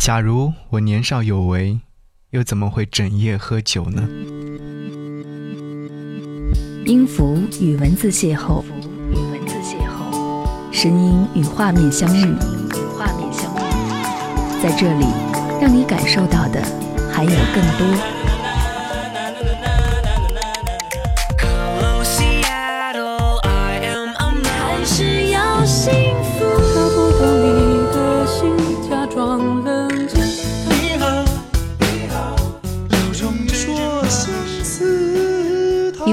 假如我年少有为，又怎么会整夜喝酒呢？音符与文字邂逅，与文字邂逅，声音与画面相遇，与画面相遇，在这里，让你感受到的还有更多。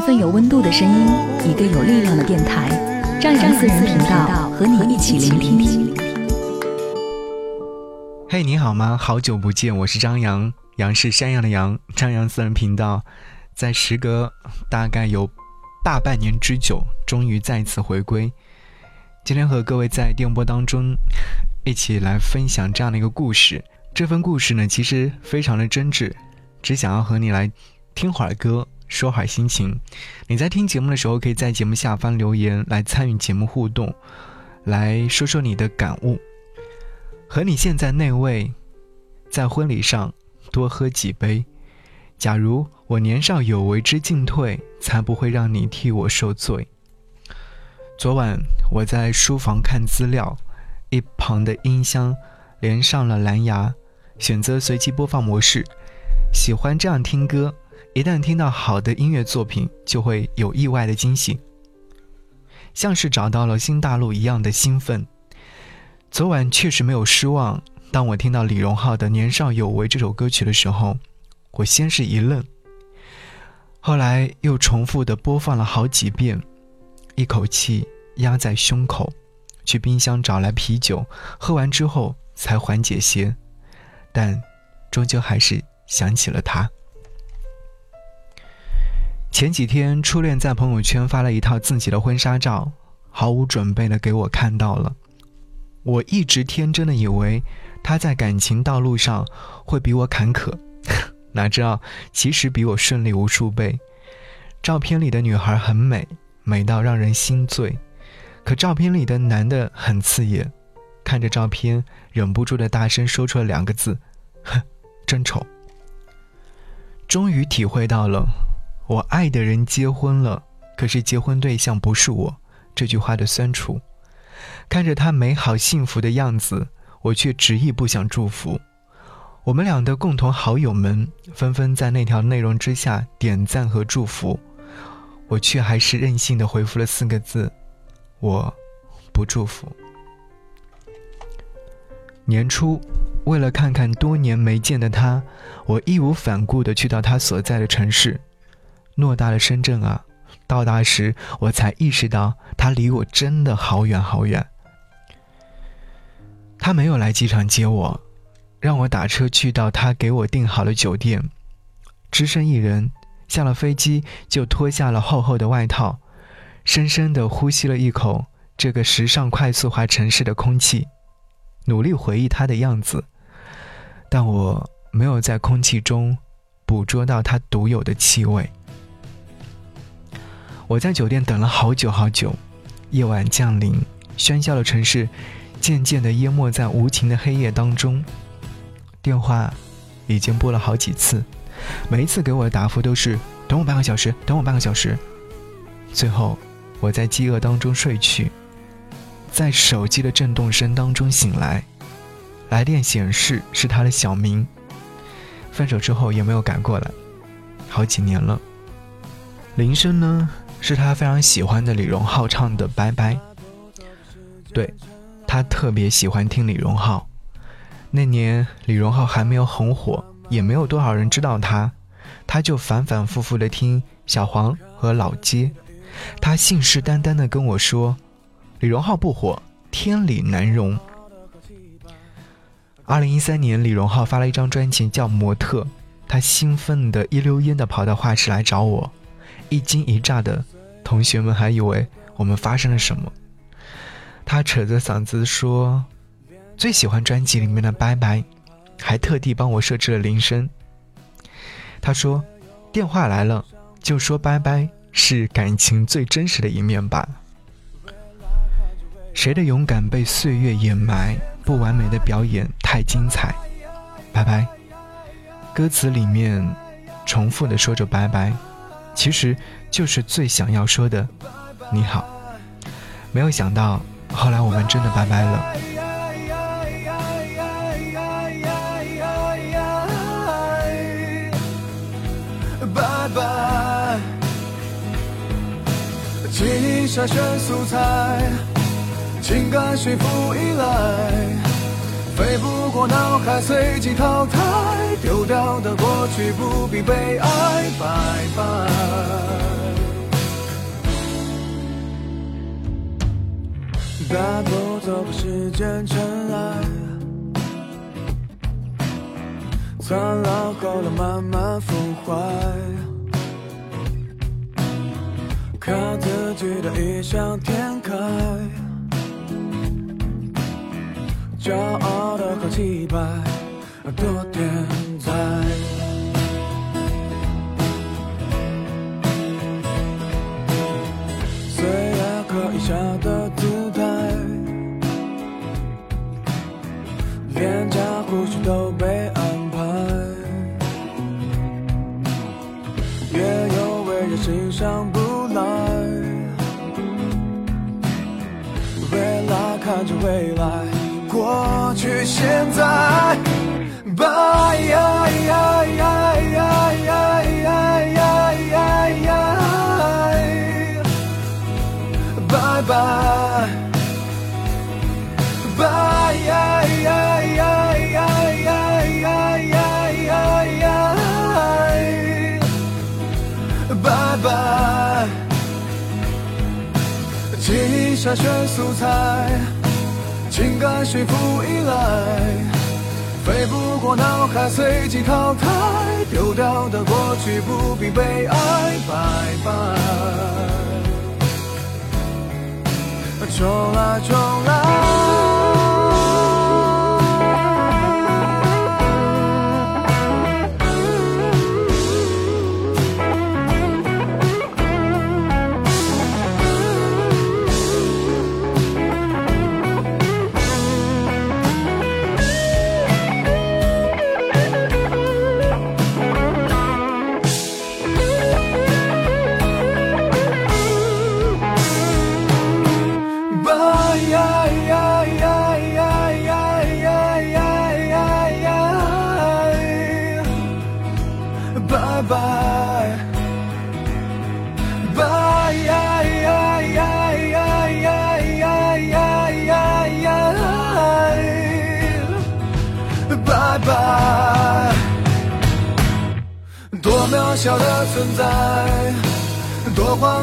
份有温度的声音，一个有力量的电台，张扬私人频道和你一起聆听。嘿，你好吗？好久不见，我是张扬，杨是山羊的羊。张扬私人频道在时隔大概有大半年之久，终于再次回归。今天和各位在电波当中一起来分享这样的一个故事。这份故事呢，其实非常的真挚，只想要和你来听会儿歌。说好心情，你在听节目的时候，可以在节目下方留言来参与节目互动，来说说你的感悟。和你现在那位，在婚礼上多喝几杯。假如我年少有为之进退，才不会让你替我受罪。昨晚我在书房看资料，一旁的音箱连上了蓝牙，选择随机播放模式，喜欢这样听歌。一旦听到好的音乐作品，就会有意外的惊喜，像是找到了新大陆一样的兴奋。昨晚确实没有失望。当我听到李荣浩的《年少有为》这首歌曲的时候，我先是一愣，后来又重复的播放了好几遍，一口气压在胸口，去冰箱找来啤酒，喝完之后才缓解些，但终究还是想起了他。前几天，初恋在朋友圈发了一套自己的婚纱照，毫无准备的给我看到了。我一直天真的以为他在感情道路上会比我坎坷，哪知道其实比我顺利无数倍。照片里的女孩很美，美到让人心醉，可照片里的男的很刺眼。看着照片，忍不住的大声说出了两个字：“哼，真丑。”终于体会到了。我爱的人结婚了，可是结婚对象不是我，这句话的酸楚。看着他美好幸福的样子，我却执意不想祝福。我们俩的共同好友们纷纷在那条内容之下点赞和祝福，我却还是任性的回复了四个字：我不祝福。年初，为了看看多年没见的他，我义无反顾的去到他所在的城市。偌大的深圳啊！到达时，我才意识到他离我真的好远好远。他没有来机场接我，让我打车去到他给我订好的酒店。只身一人下了飞机，就脱下了厚厚的外套，深深的呼吸了一口这个时尚快速化城市的空气，努力回忆他的样子，但我没有在空气中捕捉到他独有的气味。我在酒店等了好久好久，夜晚降临，喧嚣的城市渐渐地淹没在无情的黑夜当中。电话已经拨了好几次，每一次给我的答复都是“等我半个小时，等我半个小时”。最后，我在饥饿当中睡去，在手机的震动声当中醒来，来电显示是他的小名。分手之后也没有改过来，好几年了。铃声呢？是他非常喜欢的李荣浩唱的《拜拜》。对，他特别喜欢听李荣浩。那年李荣浩还没有很火，也没有多少人知道他，他就反反复复的听小黄和老街。他信誓旦旦的跟我说：“李荣浩不火，天理难容。”二零一三年，李荣浩发了一张专辑叫《模特》，他兴奋的一溜烟的跑到画室来找我。一惊一乍的同学们还以为我们发生了什么。他扯着嗓子说：“最喜欢专辑里面的《拜拜》，还特地帮我设置了铃声。”他说：“电话来了，就说拜拜，是感情最真实的一面吧。”谁的勇敢被岁月掩埋？不完美的表演太精彩。拜拜。歌词里面重复的说着拜拜，其实就是最想要说的你好。没有想到，后来我们真的拜拜了。拜拜，记忆筛选素材，情感驯服依赖。飞不过脑海，随即淘汰。丢掉的过去不必悲哀，拜拜。带不走的时间尘埃，苍老后来慢慢腐坏。靠自己的异想天开。骄傲的和气派多点在岁月可以笑得现在，拜呀呀呀呀呀呀呀呀呀，拜拜，拜呀呀呀呀呀呀呀呀，拜拜，记忆筛选素材。情感驯服依赖，飞不过脑海，随即淘汰。丢掉的过去不必悲哀，拜拜。重来，重来。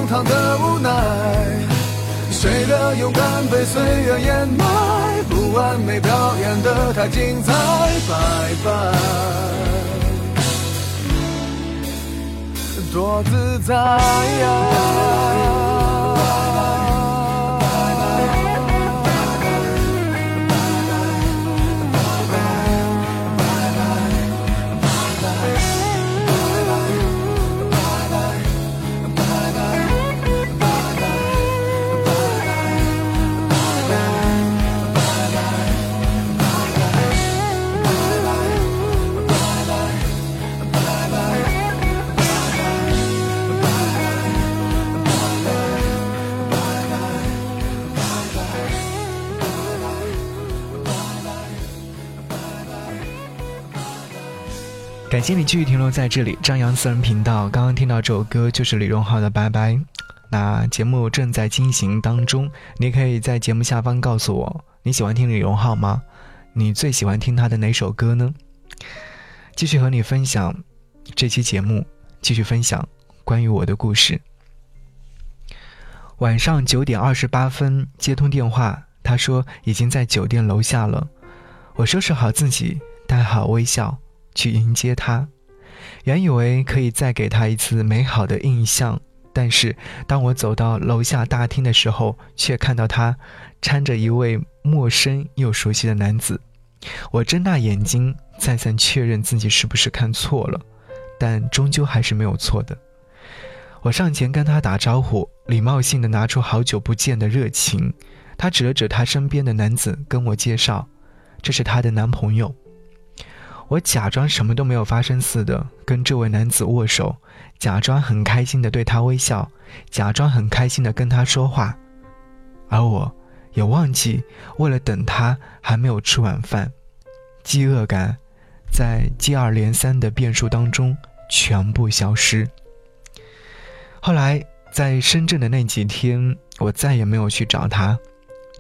荒唐的无奈。谁的勇敢被岁月掩埋？不完美表演的太精彩，拜拜。多自在。感谢你继续停留在这里，张扬私人频道。刚刚听到这首歌就是李荣浩的《拜拜》。那节目正在进行当中，你可以在节目下方告诉我你喜欢听李荣浩吗？你最喜欢听他的哪首歌呢？继续和你分享这期节目，继续分享关于我的故事。晚上九点二十八分接通电话，他说已经在酒店楼下了。我收拾好自己，带好微笑。去迎接他，原以为可以再给他一次美好的印象，但是当我走到楼下大厅的时候，却看到他搀着一位陌生又熟悉的男子。我睁大眼睛，再三确认自己是不是看错了，但终究还是没有错的。我上前跟他打招呼，礼貌性的拿出好久不见的热情。他指了指他身边的男子，跟我介绍，这是他的男朋友。我假装什么都没有发生似的跟这位男子握手，假装很开心的对他微笑，假装很开心的跟他说话，而我也忘记为了等他还没有吃晚饭，饥饿感在接二连三的变数当中全部消失。后来在深圳的那几天，我再也没有去找他，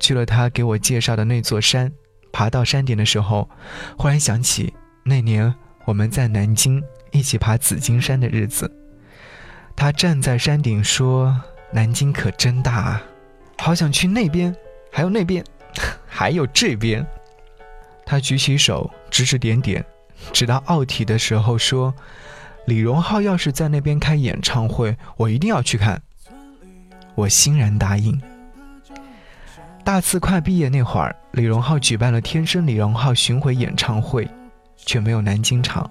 去了他给我介绍的那座山，爬到山顶的时候，忽然想起。那年我们在南京一起爬紫金山的日子，他站在山顶说：“南京可真大啊，好想去那边，还有那边，还有这边。”他举起手指指点点，直到奥体的时候说：“李荣浩要是在那边开演唱会，我一定要去看。”我欣然答应。大四快毕业那会儿，李荣浩举办了《天生李荣浩》巡回演唱会。却没有南京场，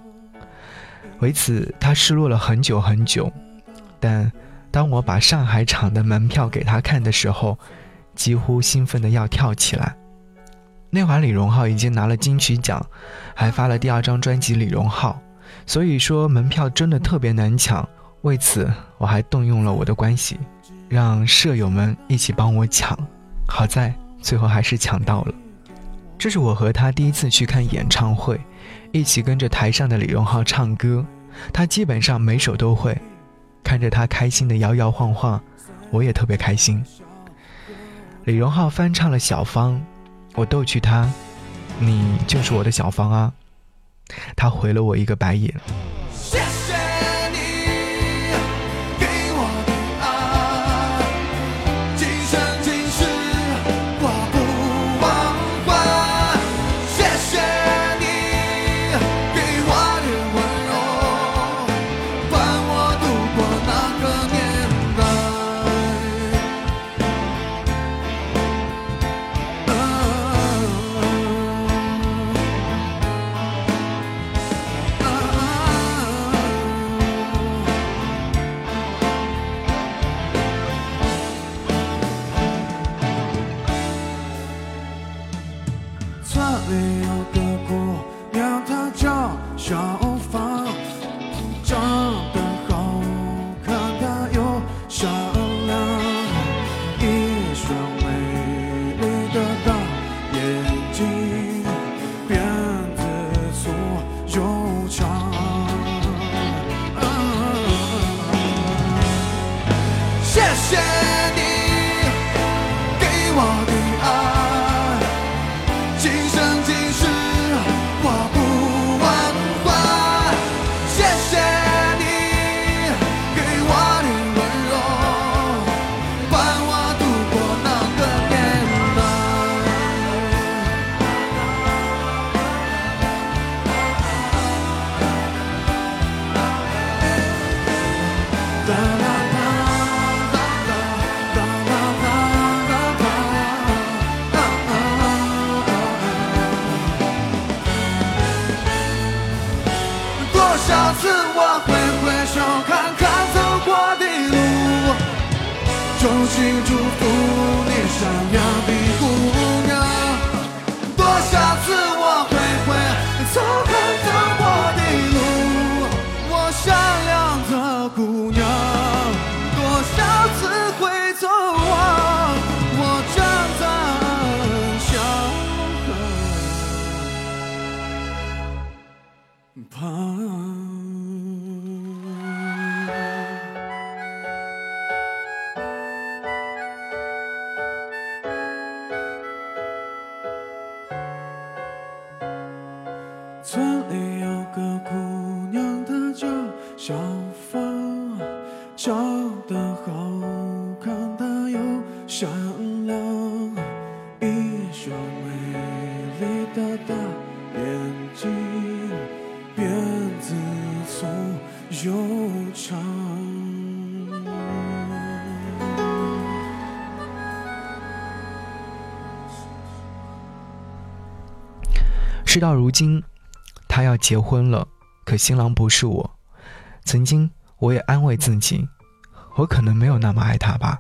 为此他失落了很久很久。但当我把上海场的门票给他看的时候，几乎兴奋的要跳起来。那会儿李荣浩已经拿了金曲奖，还发了第二张专辑《李荣浩》，所以说门票真的特别难抢。为此我还动用了我的关系，让舍友们一起帮我抢。好在最后还是抢到了。这是我和他第一次去看演唱会。一起跟着台上的李荣浩唱歌，他基本上每首都会。看着他开心的摇摇晃晃，我也特别开心。李荣浩翻唱了《小芳》，我逗趣他：“你就是我的小芳啊。”他回了我一个白眼。衷心祝福你，闪亮小芳长得好看，她又善良，一双美丽的大眼睛，辫子粗又长。事到如今，她要结婚了，可新郎不是我。曾经我也安慰自己，我可能没有那么爱他吧，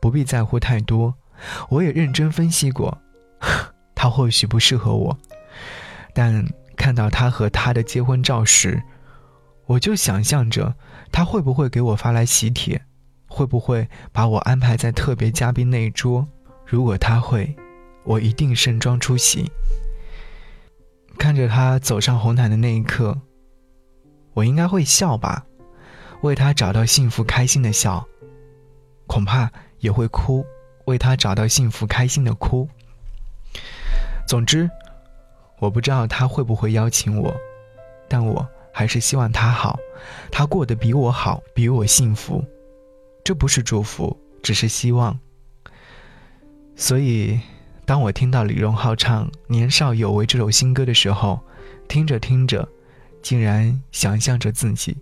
不必在乎太多。我也认真分析过，他或许不适合我，但看到他和他的结婚照时，我就想象着他会不会给我发来喜帖，会不会把我安排在特别嘉宾那一桌。如果他会，我一定盛装出席。看着他走上红毯的那一刻，我应该会笑吧，为他找到幸福开心的笑，恐怕也会哭，为他找到幸福开心的哭。总之，我不知道他会不会邀请我，但我还是希望他好，他过得比我好，比我幸福。这不是祝福，只是希望。所以，当我听到李荣浩唱《年少有为》这首新歌的时候，听着听着，竟然想象着自己，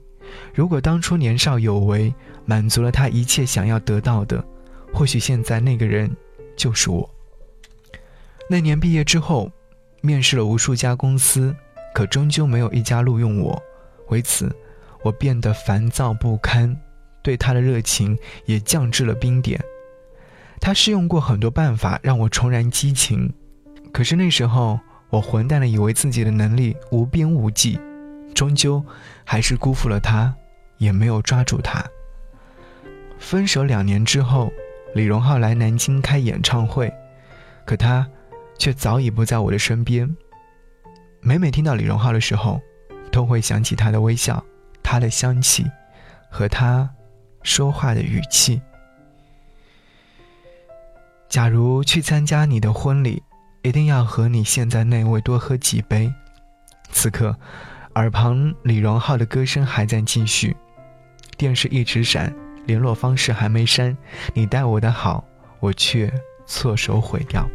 如果当初年少有为，满足了他一切想要得到的，或许现在那个人就是我。那年毕业之后，面试了无数家公司，可终究没有一家录用我。为此，我变得烦躁不堪，对他的热情也降至了冰点。他试用过很多办法让我重燃激情，可是那时候我混蛋的以为自己的能力无边无际，终究还是辜负了他，也没有抓住他。分手两年之后，李荣浩来南京开演唱会，可他。却早已不在我的身边。每每听到李荣浩的时候，都会想起他的微笑、他的香气，和他说话的语气。假如去参加你的婚礼，一定要和你现在那位多喝几杯。此刻，耳旁李荣浩的歌声还在继续，电视一直闪，联络方式还没删。你待我的好，我却错手毁掉。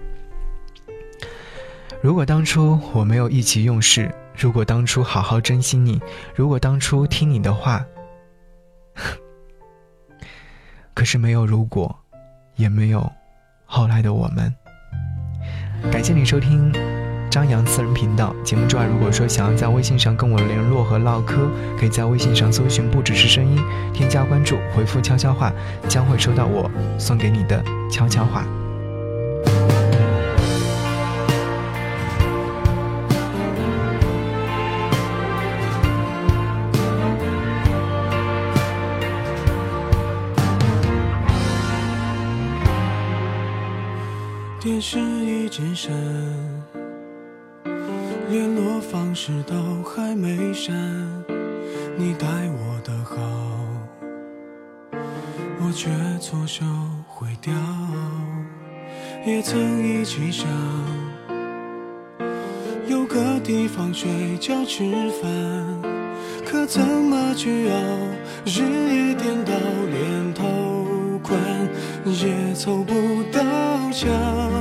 如果当初我没有意气用事，如果当初好好珍惜你，如果当初听你的话，可是没有如果，也没有后来的我们。感谢你收听张扬私人频道节目之外，如果说想要在微信上跟我联络和唠嗑，可以在微信上搜寻不只是声音，添加关注，回复悄悄话，将会收到我送给你的悄悄话。电视一直闪，联络方式都还没删。你待我的好，我却错手毁掉。也曾一起想，有个地方睡觉吃饭，可怎么去熬？日夜颠倒，连头款也凑不到墙。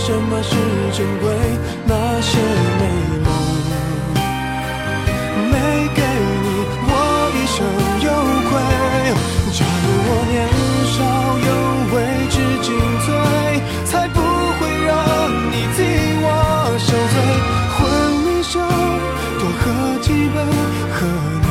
什么是珍贵？那些美梦没给你，我一生有愧。假如我年少有为，知进退，才不会让你替我受罪。婚礼上多喝几杯，和你